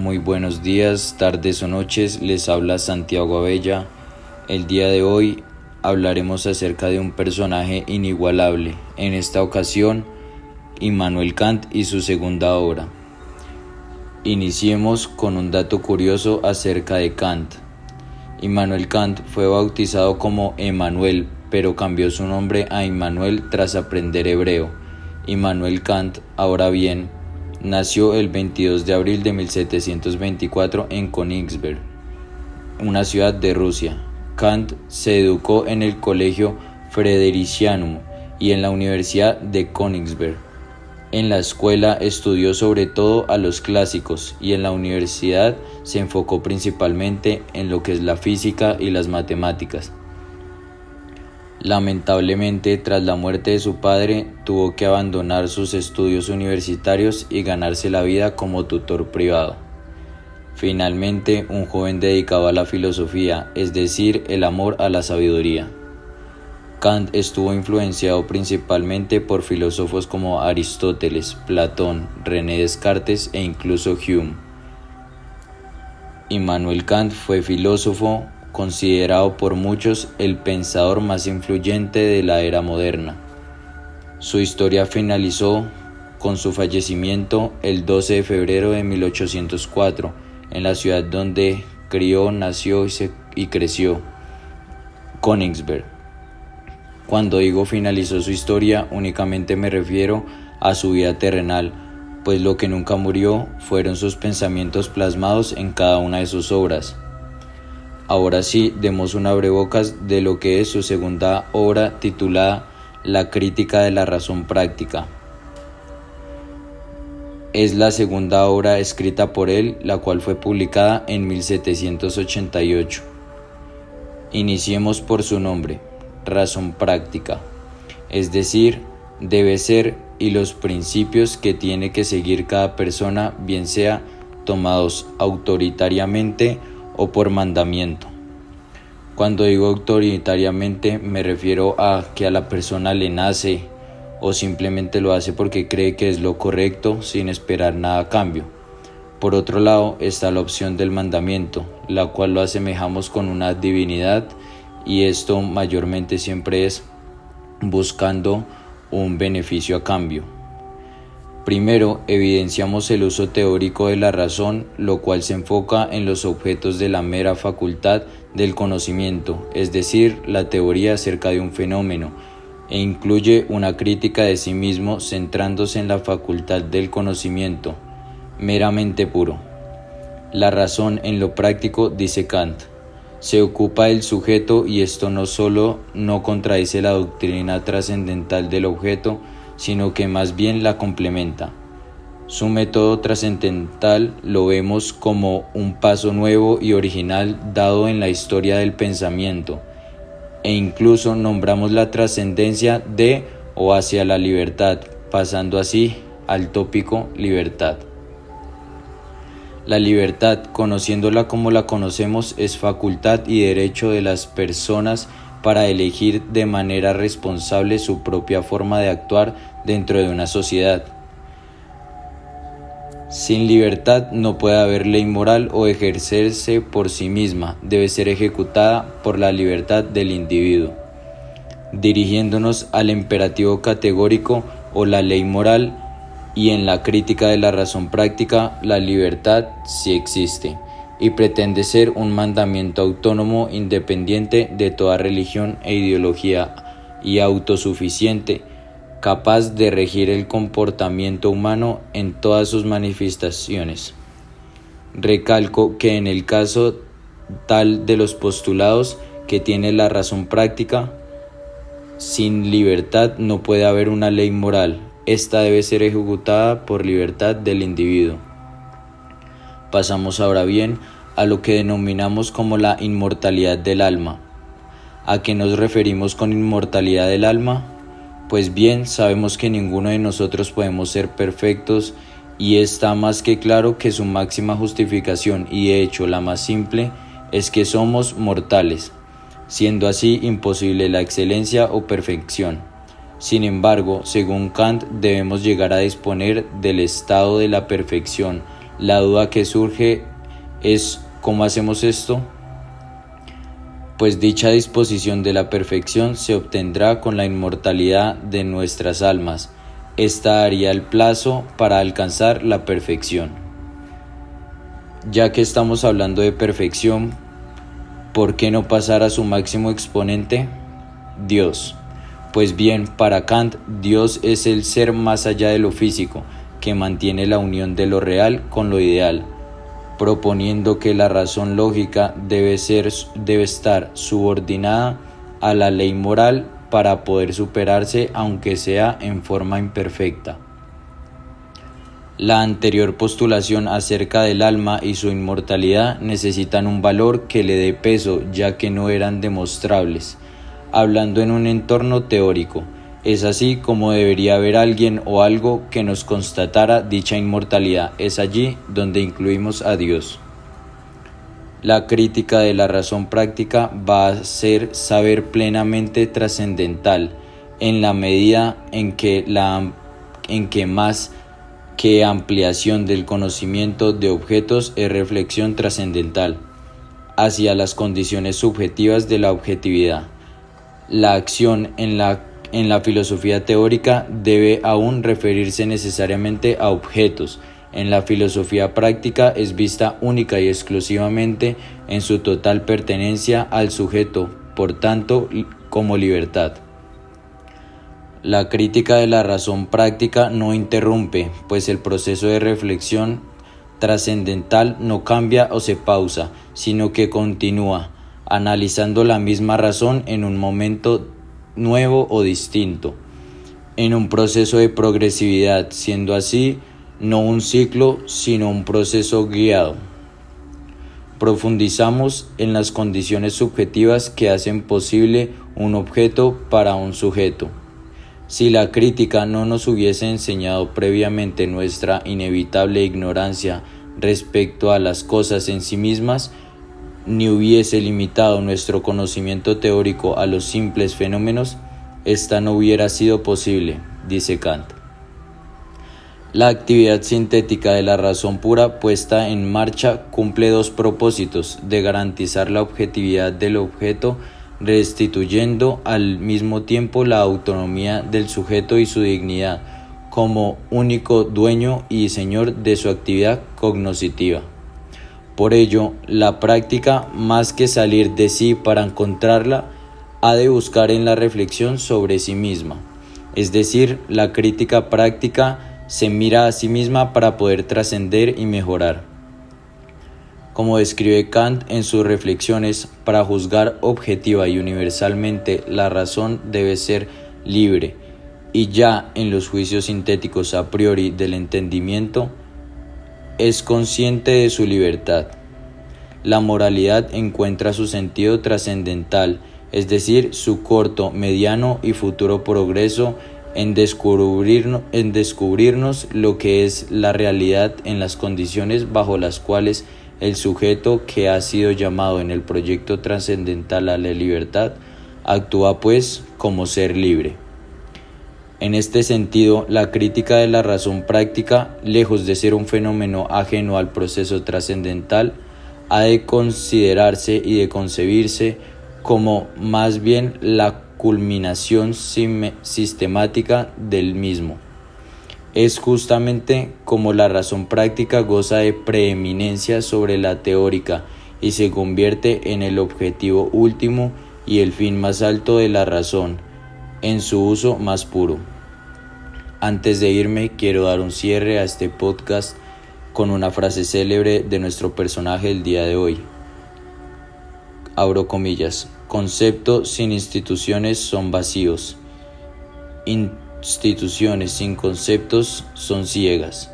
Muy buenos días, tardes o noches, les habla Santiago Abella. El día de hoy hablaremos acerca de un personaje inigualable, en esta ocasión Immanuel Kant y su segunda obra. Iniciemos con un dato curioso acerca de Kant. Immanuel Kant fue bautizado como Emmanuel, pero cambió su nombre a Immanuel tras aprender hebreo. Immanuel Kant, ahora bien, nació el 22 de abril de 1724 en Königsberg, una ciudad de Rusia. Kant se educó en el Colegio Fredericianum y en la Universidad de Königsberg. En la escuela estudió sobre todo a los clásicos y en la universidad se enfocó principalmente en lo que es la física y las matemáticas. Lamentablemente, tras la muerte de su padre, tuvo que abandonar sus estudios universitarios y ganarse la vida como tutor privado. Finalmente, un joven dedicado a la filosofía, es decir, el amor a la sabiduría. Kant estuvo influenciado principalmente por filósofos como Aristóteles, Platón, René Descartes e incluso Hume. Immanuel Kant fue filósofo, considerado por muchos el pensador más influyente de la era moderna. Su historia finalizó con su fallecimiento el 12 de febrero de 1804 en la ciudad donde crió, nació y, creció, Königsberg. Cuando digo finalizó su historia únicamente me refiero a su vida terrenal, pues lo que nunca murió fueron sus pensamientos plasmados en cada una de sus obras. Ahora sí, demos un abrebocas de lo que es su segunda obra titulada La crítica de la razón práctica. Es la segunda obra escrita por él, la cual fue publicada en 1788. Iniciemos por su nombre, razón práctica, es decir, debe ser y los principios que tiene que seguir cada persona, bien sea tomados autoritariamente o por mandamiento. Cuando digo autoritariamente me refiero a que a la persona le nace o simplemente lo hace porque cree que es lo correcto sin esperar nada a cambio. Por otro lado está la opción del mandamiento, la cual lo asemejamos con una divinidad y esto mayormente siempre es buscando un beneficio a cambio. Primero, evidenciamos el uso teórico de la razón, lo cual se enfoca en los objetos de la mera facultad del conocimiento, es decir, la teoría acerca de un fenómeno, e incluye una crítica de sí mismo centrándose en la facultad del conocimiento, meramente puro. La razón en lo práctico, dice Kant, se ocupa del sujeto y esto no solo no contradice la doctrina trascendental del objeto, sino que más bien la complementa. Su método trascendental lo vemos como un paso nuevo y original dado en la historia del pensamiento, e incluso nombramos la trascendencia de o hacia la libertad, pasando así al tópico libertad. La libertad, conociéndola como la conocemos, es facultad y derecho de las personas para elegir de manera responsable su propia forma de actuar dentro de una sociedad. Sin libertad no puede haber ley moral o ejercerse por sí misma, debe ser ejecutada por la libertad del individuo. Dirigiéndonos al imperativo categórico o la ley moral y en la crítica de la razón práctica, la libertad sí existe y pretende ser un mandamiento autónomo independiente de toda religión e ideología y autosuficiente, capaz de regir el comportamiento humano en todas sus manifestaciones. Recalco que en el caso tal de los postulados que tiene la razón práctica, sin libertad no puede haber una ley moral, esta debe ser ejecutada por libertad del individuo. Pasamos ahora bien a lo que denominamos como la inmortalidad del alma. ¿A qué nos referimos con inmortalidad del alma? Pues bien, sabemos que ninguno de nosotros podemos ser perfectos y está más que claro que su máxima justificación y de hecho la más simple es que somos mortales, siendo así imposible la excelencia o perfección. Sin embargo, según Kant, debemos llegar a disponer del estado de la perfección, La duda que surge es ¿cómo hacemos esto? Pues dicha disposición de la perfección se obtendrá con la inmortalidad de nuestras almas. Esta daría el plazo para alcanzar la perfección. Ya que estamos hablando de perfección, ¿por qué no pasar a su máximo exponente? Dios. Pues bien, para Kant, Dios es el ser más allá de lo físico, que mantiene la unión de lo real con lo ideal, proponiendo que la razón lógica debe, ser, debe estar subordinada a la ley moral para poder superarse aunque sea en forma imperfecta. La anterior postulación acerca del alma y su inmortalidad necesitan un valor que le dé peso ya que no eran demostrables hablando en un entorno teórico. Es así como debería haber alguien o algo que nos constatara dicha inmortalidad. Es allí donde incluimos a Dios. La crítica de la razón práctica va a ser saber plenamente trascendental en la medida en que, la, en que más que ampliación del conocimiento de objetos es reflexión trascendental hacia las condiciones subjetivas de la objetividad. La acción en la, en la filosofía teórica debe aún referirse necesariamente a objetos. En la filosofía práctica es vista única y exclusivamente en su total pertenencia al sujeto, por tanto, como libertad. La crítica de la razón práctica no interrumpe, pues el proceso de reflexión trascendental no cambia o se pausa, sino que continúa analizando la misma razón en un momento nuevo o distinto, en un proceso de progresividad, siendo así no un ciclo, sino un proceso guiado. Profundizamos en las condiciones subjetivas que hacen posible un objeto para un sujeto. Si la crítica no nos hubiese enseñado previamente nuestra inevitable ignorancia respecto a las cosas en sí mismas, ni hubiese limitado nuestro conocimiento teórico a los simples fenómenos, esta no hubiera sido posible, dice Kant. La actividad sintética de la razón pura puesta en marcha cumple dos propósitos de garantizar la objetividad del objeto restituyendo al mismo tiempo la autonomía del sujeto y su dignidad como único dueño y señor de su actividad cognoscitiva. Por ello, la práctica, más que salir de sí para encontrarla, ha de buscar en la reflexión sobre sí misma. Es decir, la crítica práctica se mira a sí misma para poder trascender y mejorar. Como describe Kant en sus reflexiones, para juzgar objetiva y universalmente la razón debe ser libre, y ya en los juicios sintéticos a priori del entendimiento, es consciente de su libertad. La moralidad encuentra su sentido trascendental, es decir, su corto, mediano y futuro progreso en, en descubrirnos lo que es la realidad en las condiciones bajo las cuales el sujeto que ha sido llamado en el proyecto trascendental a la libertad actúa pues como ser libre. En este sentido, la crítica de la razón práctica, lejos de ser un fenómeno ajeno al proceso trascendental, ha de considerarse y de concebirse como más bien la culminación sistemática del mismo. Es justamente como la razón práctica goza de preeminencia sobre la teórica y se convierte en el objetivo último y el fin más alto de la razón en su uso más puro. Antes de irme, quiero dar un cierre a este podcast con una frase célebre de nuestro personaje el día de hoy. Abro comillas. Conceptos sin instituciones son vacíos. Instituciones sin conceptos son ciegas.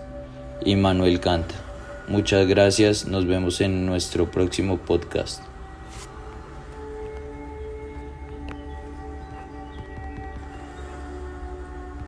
Immanuel Kant. Muchas gracias. Nos vemos en nuestro próximo podcast.